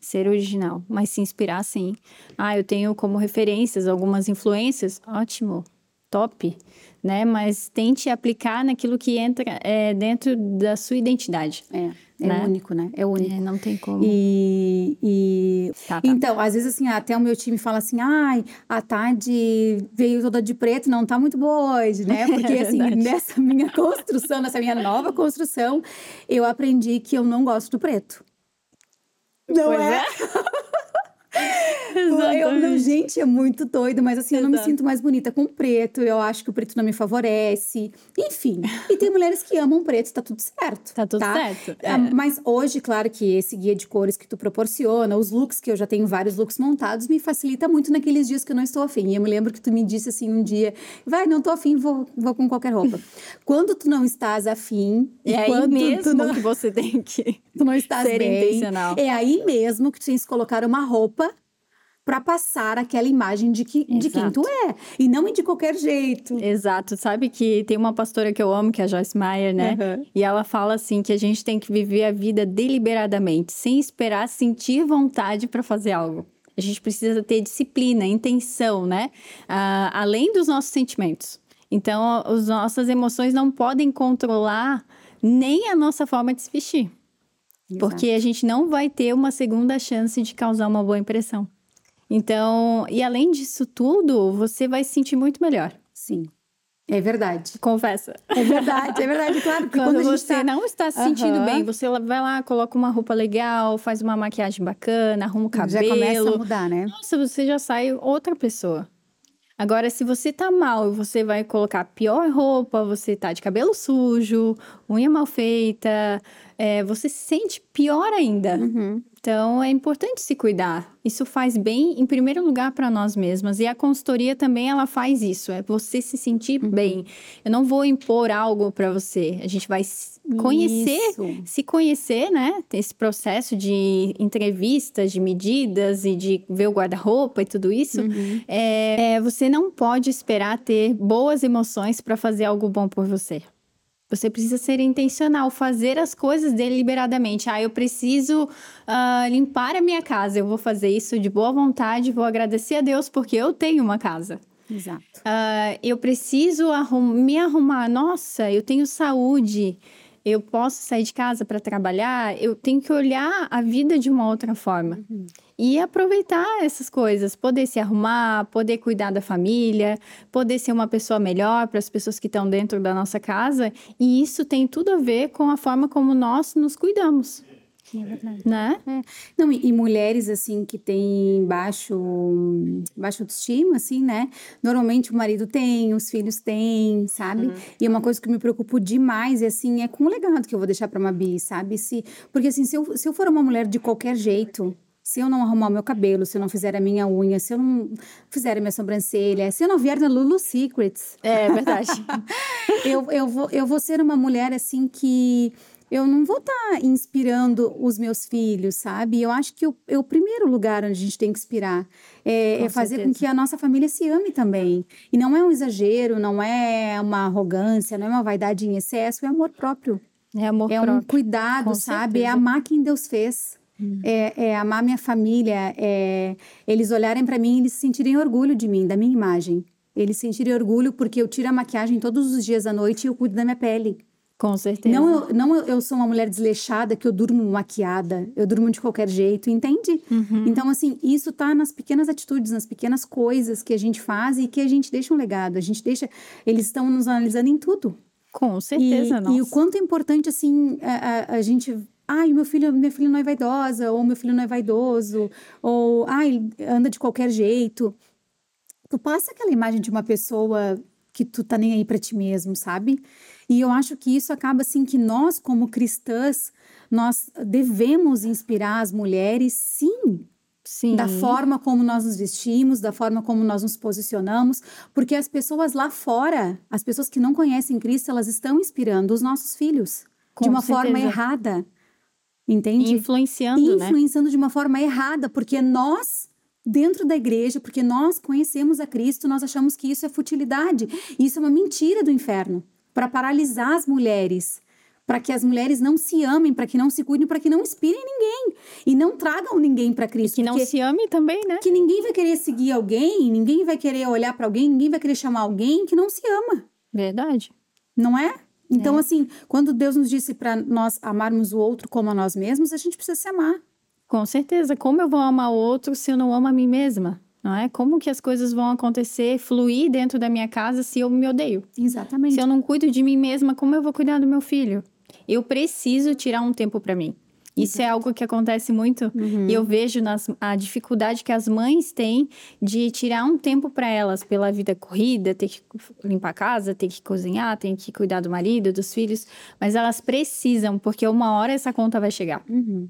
Ser original, mas se inspirar sim. Ah, eu tenho como referências algumas influências, ótimo, top, né? Mas tente aplicar naquilo que entra é, dentro da sua identidade. É, é Né? único, né? É único. É, não tem como. E, e- Tá, tá. então, às vezes assim, até o meu time fala assim: ai, a Tade veio toda de preto, não tá muito boa hoje, né? Porque assim, verdade. nessa minha construção, nessa minha nova construção, eu aprendi que eu não gosto do preto. Não Pois é? Eu, não, Exatamente. gente, é muito doido, mas assim, eu não me Exato. sinto mais bonita com preto. Eu acho que o preto não me favorece. Enfim. E tem mulheres que amam preto, tá tudo certo. Tá tudo certo, é. Ah, Mas hoje, claro que esse guia de cores que tu proporciona, os looks, que eu já tenho vários looks montados, me facilita muito naqueles dias que eu não estou afim. E eu me lembro que tu me disse assim um dia: vai, não tô afim, vou, vou com qualquer roupa. quando tu não estás afim, É aí quando mesmo tu não, que você tem que. tu não estás ser bem, intencional. é aí mesmo que tu tens que colocar uma roupa pra passar aquela imagem de, que, de quem Exato. tu é. E não de qualquer jeito. Exato. Sabe que tem uma pastora que eu amo, que é a Joyce Meyer, né? Uhum. E ela fala assim que a gente tem que viver a vida deliberadamente, sem esperar sentir vontade para fazer algo. A gente precisa ter disciplina, intenção, né? Ah, além dos nossos sentimentos. Então, as nossas emoções não podem controlar nem a nossa forma de se vestir. Porque a gente não vai ter uma segunda chance de causar uma boa impressão. Então, e além disso tudo, você vai se sentir muito melhor. Sim. É verdade. Confessa. É verdade, é verdade, claro. Quando, quando, você tá... não está se sentindo Aham. bem, você vai lá, coloca uma roupa legal, faz uma maquiagem bacana, arruma o cabelo. Já começa a mudar, né? Nossa, você já sai outra pessoa. Agora, se você tá mal e você vai colocar pior roupa, você tá de cabelo sujo, unha mal feita, é, você se sente pior ainda. Uhum. Então, é importante se cuidar. Isso faz bem, em primeiro lugar, para nós mesmas. E a consultoria também, ela faz isso. É você se sentir Uhum. bem. Eu não vou impor algo para você. A gente vai se conhecer, Isso. se conhecer, né? Esse processo de entrevistas, de medidas e de ver o guarda-roupa e tudo isso. Uhum. É, é, você não pode esperar ter boas emoções para fazer algo bom por você. Você precisa ser intencional, fazer as coisas deliberadamente. Ah, eu preciso ah, limpar a minha casa. Eu vou fazer isso de boa vontade, vou agradecer a Deus porque eu tenho uma casa. Exato. Ah, eu preciso arrum- me arrumar. Nossa, eu tenho saúde. Eu posso sair de casa para trabalhar. Eu tenho que olhar a vida de uma outra forma. E aproveitar essas coisas, poder se arrumar, poder cuidar da família, poder ser uma pessoa melhor para as pessoas que estão dentro da nossa casa. E isso tem tudo a ver com a forma como nós nos cuidamos, É verdade. né? É. Não, e, e mulheres, assim, que têm baixo, baixo autoestima, assim, né? Normalmente o marido tem, os filhos têm, sabe? E é uma coisa que me preocupo demais, e assim, é com o legado que eu vou deixar pra Mabi, sabe? Se, porque, assim, se eu, se eu for uma mulher de qualquer jeito, se eu não arrumar o meu cabelo, se eu não fizer a minha unha, se eu não fizer a minha sobrancelha, se eu não vier na Lulu Secrets. É verdade. eu, eu, vou, eu vou ser uma mulher assim que eu não vou estar tá inspirando os meus filhos, sabe? Eu acho que o, é o primeiro lugar onde a gente tem que inspirar é, é fazer com que a nossa família se ame também. E não é um exagero, não é uma arrogância, não é uma vaidade em excesso, é amor próprio. É amor é próprio. um cuidado, Com sabe? É certeza. amar quem Deus fez. Hum. É, é amar minha família, é eles olharem para mim e eles sentirem orgulho de mim, da minha imagem. Eles sentirem orgulho porque eu tiro a maquiagem todos os dias à noite e eu cuido da minha pele. Com certeza. Não, eu, não eu sou uma mulher desleixada que eu durmo maquiada, eu durmo de qualquer jeito, entende? Uhum. Então, assim, isso tá nas pequenas atitudes, nas pequenas coisas que a gente faz e que a gente deixa um legado. A gente deixa. Eles estão nos analisando em tudo. Com certeza, e, nossa. e o quanto é importante, assim, a, a, a gente. Ai, meu filho, minha filha não é vaidosa, ou meu filho não é vaidoso, ou ai, anda de qualquer jeito. Tu passa aquela imagem de uma pessoa que tu tá nem aí para ti mesmo, sabe? E eu acho que isso acaba assim que nós como cristãs nós devemos inspirar as mulheres, sim, Sim. da forma como nós nos vestimos, da forma como nós nos posicionamos, porque as pessoas lá fora, as pessoas que não conhecem Cristo, elas estão inspirando os nossos filhos Com de uma certeza. forma errada. Entende? Influenciando, né? influenciando de uma forma errada, porque nós, dentro da igreja, porque nós conhecemos a Cristo, nós achamos que isso é futilidade. Isso é uma mentira do inferno para paralisar as mulheres, para que as mulheres não se amem, para que não se cuidem, para que não inspirem ninguém e não tragam ninguém para Cristo. Que não se ame também, né? que ninguém vai querer seguir alguém, ninguém vai querer olhar para alguém, ninguém vai querer chamar alguém que não se ama, Verdade. não é? Então, assim, quando Deus nos disse para nós amarmos o outro como a nós mesmos, a gente precisa se amar. Com certeza. Como eu vou amar o outro se eu não amo a mim mesma? Não é? Como que as coisas vão acontecer, fluir dentro da minha casa se eu me odeio? Exatamente. Se eu não cuido de mim mesma, como eu vou cuidar do meu filho? Eu preciso tirar um tempo para mim. Isso é algo que acontece muito e eu vejo nas, a dificuldade que as mães têm de tirar um tempo para elas pela vida corrida, ter que limpar a casa, ter que cozinhar, ter que cuidar do marido, dos filhos, mas elas precisam, porque uma hora essa conta vai chegar. Uhum.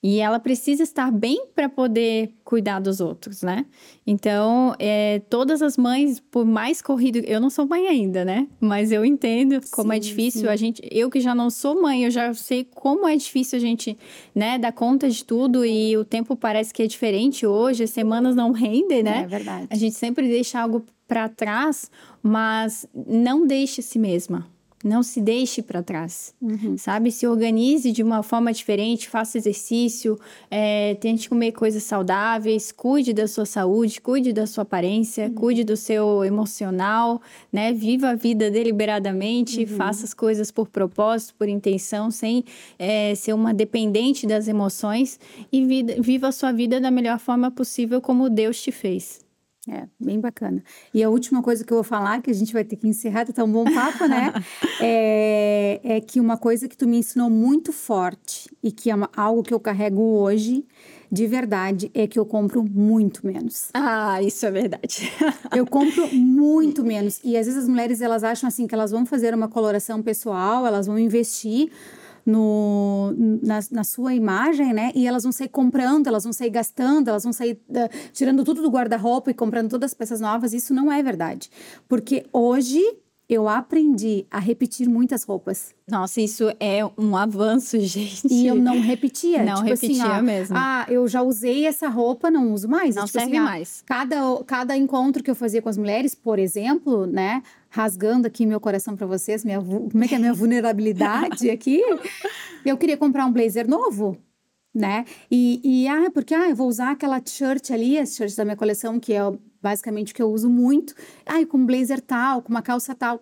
E ela precisa estar bem para poder cuidar dos outros, né? Então, é, todas as mães, por mais corrido, eu não sou mãe ainda, né? Mas eu entendo como é Sim, difícil sim. a gente. Eu que já não sou mãe, eu já sei como é difícil a gente, né, dar conta de tudo e o tempo parece que é diferente hoje, as semanas não rendem, né? É verdade. A gente sempre deixa algo para trás, mas não deixe si mesma. Não se deixe para trás, Uhum. sabe? Se organize de uma forma diferente, faça exercício, é, tente comer coisas saudáveis, cuide da sua saúde, cuide da sua aparência, cuide do seu emocional, né? Viva a vida deliberadamente, faça as coisas por propósito, por intenção, sem é, ser uma dependente das emoções e vida- viva a sua vida da melhor forma possível como Deus te fez. É, bem bacana. E a última coisa que eu vou falar, que a gente vai ter que encerrar, tá um bom papo, né? é, é que uma coisa que tu me ensinou muito forte e que é uma- algo que eu carrego hoje, de verdade, é que eu compro muito menos. Ah, isso é verdade. Eu compro muito menos. E às vezes as mulheres elas acham assim que elas vão fazer uma coloração pessoal, elas vão investir no, na, na sua imagem, né? E elas vão sair comprando, elas vão sair gastando, elas vão sair eh, tirando tudo do guarda-roupa e comprando todas as peças novas. Isso não é verdade. Porque hoje eu aprendi a repetir muitas roupas. Nossa, isso é um avanço, gente. E eu não repetia. Não tipo assim, repetia ó, mesmo. Ah, eu já usei essa roupa, não uso mais. Não tipo serve assim, ah, mais. Cada, cada encontro que eu fazia com as mulheres, por exemplo, né? Rasgando aqui meu coração para vocês, minha, como é que é a minha vulnerabilidade aqui? Eu queria comprar um blazer novo, né? E, e ah, porque ah, eu vou usar aquela t-shirt ali, as t-shirts da minha coleção, que é basicamente o que eu uso muito. Ah, com um blazer tal, com uma calça tal.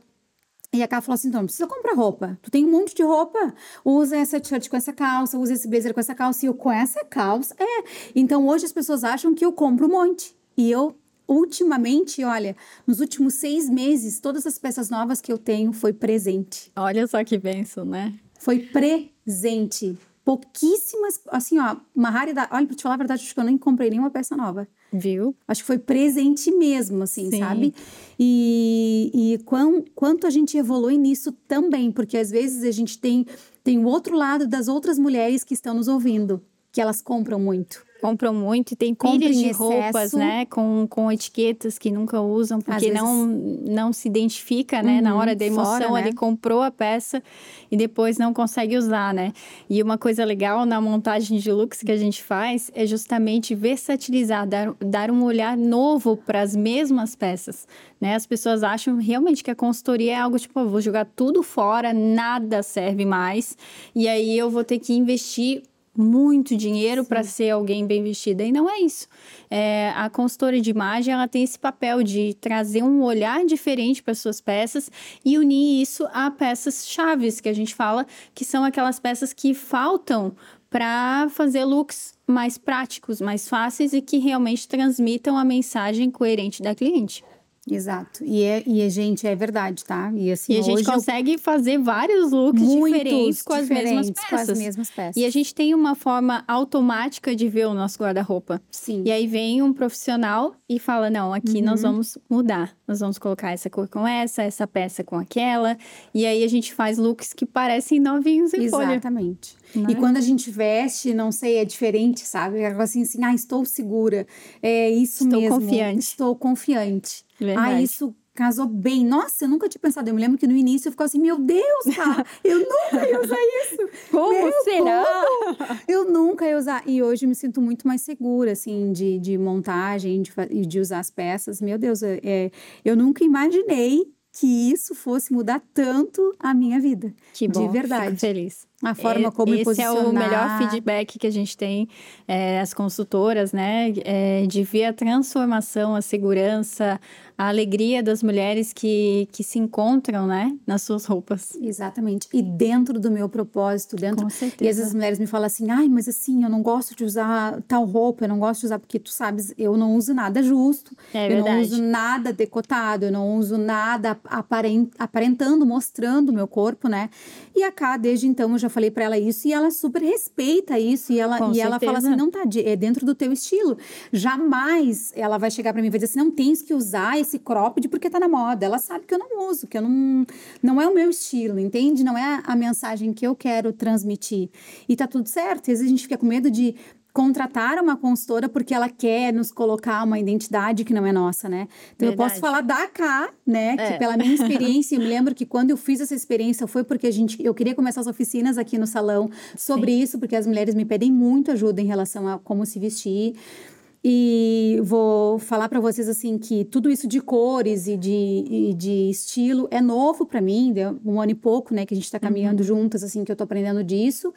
E a Ká falou assim: então, não precisa comprar roupa. Tu tem um monte de roupa. Usa essa t-shirt com essa calça, usa esse blazer com essa calça. E eu com essa calça. É. Então hoje as pessoas acham que eu compro um monte. E eu, ultimamente, olha, nos últimos seis meses, todas as peças novas que eu tenho foi presente. Olha só que benção, né? Foi presente. Pouquíssimas, assim, ó, uma raridade. Olha, pra te falar a verdade, acho que eu nem comprei nenhuma peça nova. Viu? Acho que foi presente mesmo, assim, Sim. sabe? E, e quão, quanto a gente evolui nisso também, porque às vezes a gente tem, tem o outro lado das outras mulheres que estão nos ouvindo, que elas compram muito. Compram muito e tem pilhas de roupas, né? Com, com etiquetas que nunca usam, porque vezes... não, não se identifica, né? Uhum, na hora da emoção, fora, né? ele comprou a peça e depois não consegue usar, né? E uma coisa legal na montagem de looks que a gente faz é justamente versatilizar, dar, dar um olhar novo para as mesmas peças, né? As pessoas acham realmente que a consultoria é algo tipo, eu vou jogar tudo fora, nada serve mais, e aí eu vou ter que investir muito dinheiro para ser alguém bem vestida. E não é isso. É, a consultora de imagem ela tem esse papel de trazer um olhar diferente para suas peças e unir isso a peças chaves que a gente fala, que são aquelas peças que faltam para fazer looks mais práticos, mais fáceis e que realmente transmitam a mensagem coerente da cliente. Exato. E, é, e a gente, é verdade, tá? E, assim, e a gente consegue eu... fazer vários looks diferentes, com, as mesmas peças. com as mesmas peças. E a gente tem uma forma automática de ver o nosso guarda-roupa. Sim. E aí vem um profissional e fala: não, aqui uhum. nós vamos mudar. Nós vamos colocar essa cor com essa, essa peça com aquela. E aí a gente faz looks que parecem novinhos em Exatamente. folha. Exatamente. E é? quando a gente veste, não sei, é diferente, sabe? É assim, assim, ah, estou segura. É isso estou mesmo. Estou confiante. Estou confiante. Verdade. Ah, isso casou bem. Nossa, eu nunca tinha pensado. Eu me lembro que no início eu ficava assim, meu Deus, cara, eu nunca ia usar isso. Como meu, será? Como? Eu nunca ia usar. E hoje eu me sinto muito mais segura, assim, de, de montagem de, de usar as peças. Meu Deus, é, é, eu nunca imaginei que isso fosse mudar tanto a minha vida. Que bom, de verdade. Fico feliz. A forma como Esse me posicionar. é o melhor feedback que a gente tem, é, as consultoras, né? É, de ver a transformação, a segurança, a alegria das mulheres que, que se encontram, né? Nas suas roupas. Exatamente. E dentro do meu propósito, dentro... Com certeza. E às vezes as mulheres me falam assim, ai, mas assim, eu não gosto de usar tal roupa, eu não gosto de usar, porque tu sabes, eu não uso nada justo. É eu verdade. não uso nada decotado, eu não uso nada aparentando, mostrando o meu corpo, né? E a Cá, desde então, eu já falei para ela isso e ela super respeita isso e ela, e ela fala assim, não tá, é dentro do teu estilo. Jamais ela vai chegar para mim e vai dizer assim, não tens que usar esse cropped porque tá na moda. Ela sabe que eu não uso, que eu não, não é o meu estilo, entende? Não é a mensagem que eu quero transmitir. E tá tudo certo. Às vezes a gente fica com medo de contratar uma consultora porque ela quer nos colocar uma identidade que não é nossa, né? Então Verdade. eu posso falar da cá, né? É. Que pela minha experiência, eu me lembro que quando eu fiz essa experiência foi porque a gente, eu queria começar as oficinas aqui no salão sobre Sim. isso, porque as mulheres me pedem muito ajuda em relação a como se vestir. E vou falar para vocês assim que tudo isso de cores e de, e de estilo é novo para mim, um ano e pouco, né, que a gente está caminhando uhum. juntas, assim, que eu tô aprendendo disso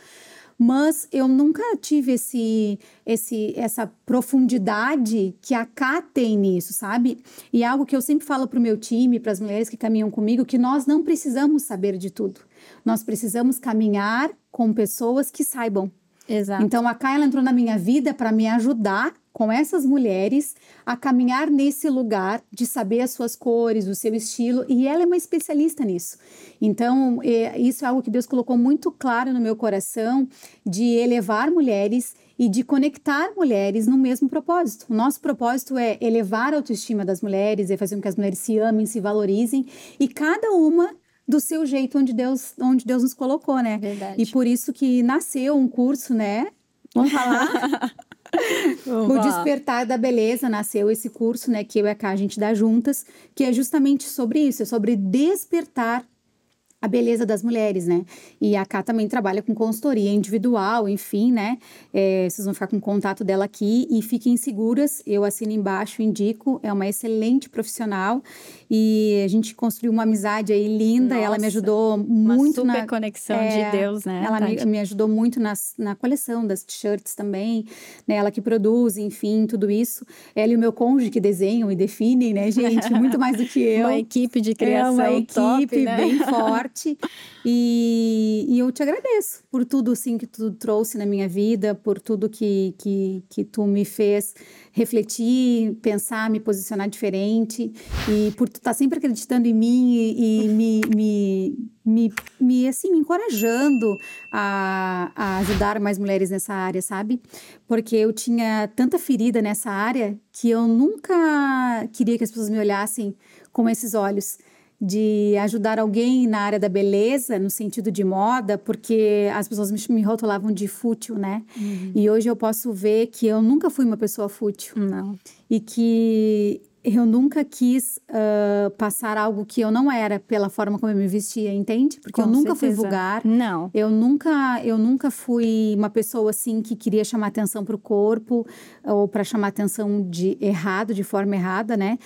mas eu nunca tive esse, esse, essa profundidade que a K tem nisso, sabe? E é algo que eu sempre falo para o meu time, para as mulheres que caminham comigo, que nós não precisamos saber de tudo. Nós precisamos caminhar com pessoas que saibam. Exato. Então a K ela entrou na minha vida para me ajudar com essas mulheres a caminhar nesse lugar de saber as suas cores, o seu estilo, e ela é uma especialista nisso. Então, é, isso é algo que Deus colocou muito claro no meu coração de elevar mulheres e de conectar mulheres no mesmo propósito. O nosso propósito é elevar a autoestima das mulheres, é fazer com que as mulheres se amem, se valorizem e cada uma do seu jeito onde Deus, onde Deus nos colocou, né? Verdade. E por isso que nasceu um curso, né? Vamos falar? o Despertar da Beleza nasceu esse curso, né, que eu e a Cá a gente dá juntas, que é justamente sobre isso, é sobre despertar a beleza das mulheres, né? E a Cá também trabalha com consultoria individual, enfim, né? É, vocês vão ficar com o contato dela aqui e fiquem seguras. Eu assino embaixo, indico. É uma excelente profissional e a gente construiu uma amizade aí linda. Nossa, ela me ajudou muito uma super na conexão é, de Deus, né? Ela me, me, ajudou muito nas, na coleção das t-shirts também, né? Ela que produz, enfim, tudo isso. Ela e o meu cônjuge que desenham e definem, né, gente? Muito mais do que eu. uma equipe de criação, é uma equipe top, né? bem forte. E, e eu te agradeço por tudo assim que tu trouxe na minha vida, por tudo que, que, que tu me fez refletir, pensar, me posicionar diferente e por tu tá sempre acreditando em mim e, e me, me, me, me, assim, me encorajando a, a ajudar mais mulheres nessa área, sabe? Porque eu tinha tanta ferida nessa área que eu nunca queria que as pessoas me olhassem com esses olhos de ajudar alguém na área da beleza, no sentido de moda, porque as pessoas me, me rotulavam de fútil, né? Uhum. E hoje eu posso ver que eu nunca fui uma pessoa fútil. Não. E que eu nunca quis uh, passar algo que eu não era pela forma como eu me vestia, entende? Porque Com eu nunca certeza. fui vulgar. Não. Eu nunca, eu nunca fui uma pessoa assim que queria chamar atenção para o corpo ou para chamar atenção de errado, de forma errada, né?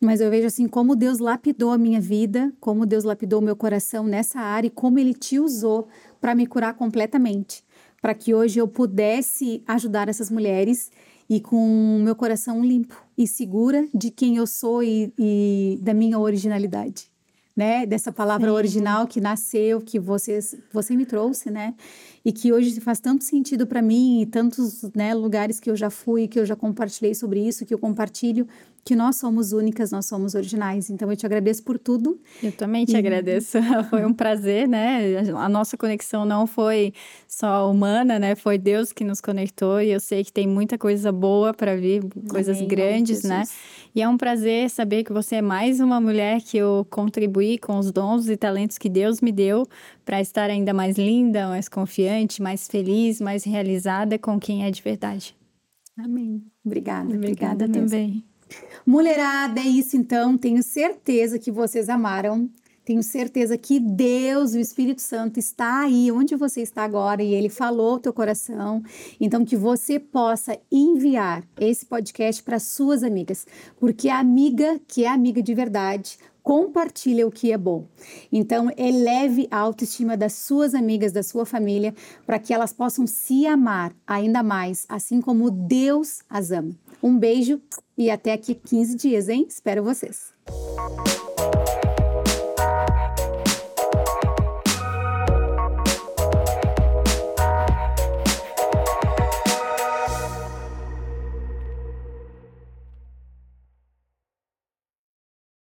Mas eu vejo assim como Deus lapidou a minha vida, como Deus lapidou o meu coração nessa área e como Ele te usou para me curar completamente, para que hoje eu pudesse ajudar essas mulheres e com o meu coração limpo e segura de quem eu sou e, e da minha originalidade. Né, dessa palavra Sim. original que nasceu, que vocês, você me trouxe, né? E que hoje faz tanto sentido para mim e tantos né, lugares que eu já fui, que eu já compartilhei sobre isso, que eu compartilho, que nós somos únicas, nós somos originais. Então eu te agradeço por tudo. Eu também te e... agradeço. foi um prazer, né? A nossa conexão não foi só humana, né? Foi Deus que nos conectou e eu sei que tem muita coisa boa para vir, coisas Amém, grandes, né? E é um prazer saber que você é mais uma mulher que eu contribuí com os dons e talentos que Deus me deu para estar ainda mais linda, mais confiante, mais feliz, mais realizada com quem é de verdade. Amém. Obrigada. Obrigada, obrigada também. Mulherada, é isso então. Tenho certeza que vocês amaram. Tenho certeza que Deus, o Espírito Santo, está aí onde você está agora e ele falou ao teu coração. Então, que você possa enviar esse podcast para suas amigas, porque a amiga que é amiga de verdade compartilha o que é bom. Então, eleve a autoestima das suas amigas, da sua família, para que elas possam se amar ainda mais, assim como Deus as ama. Um beijo e até aqui 15 dias, hein? Espero vocês.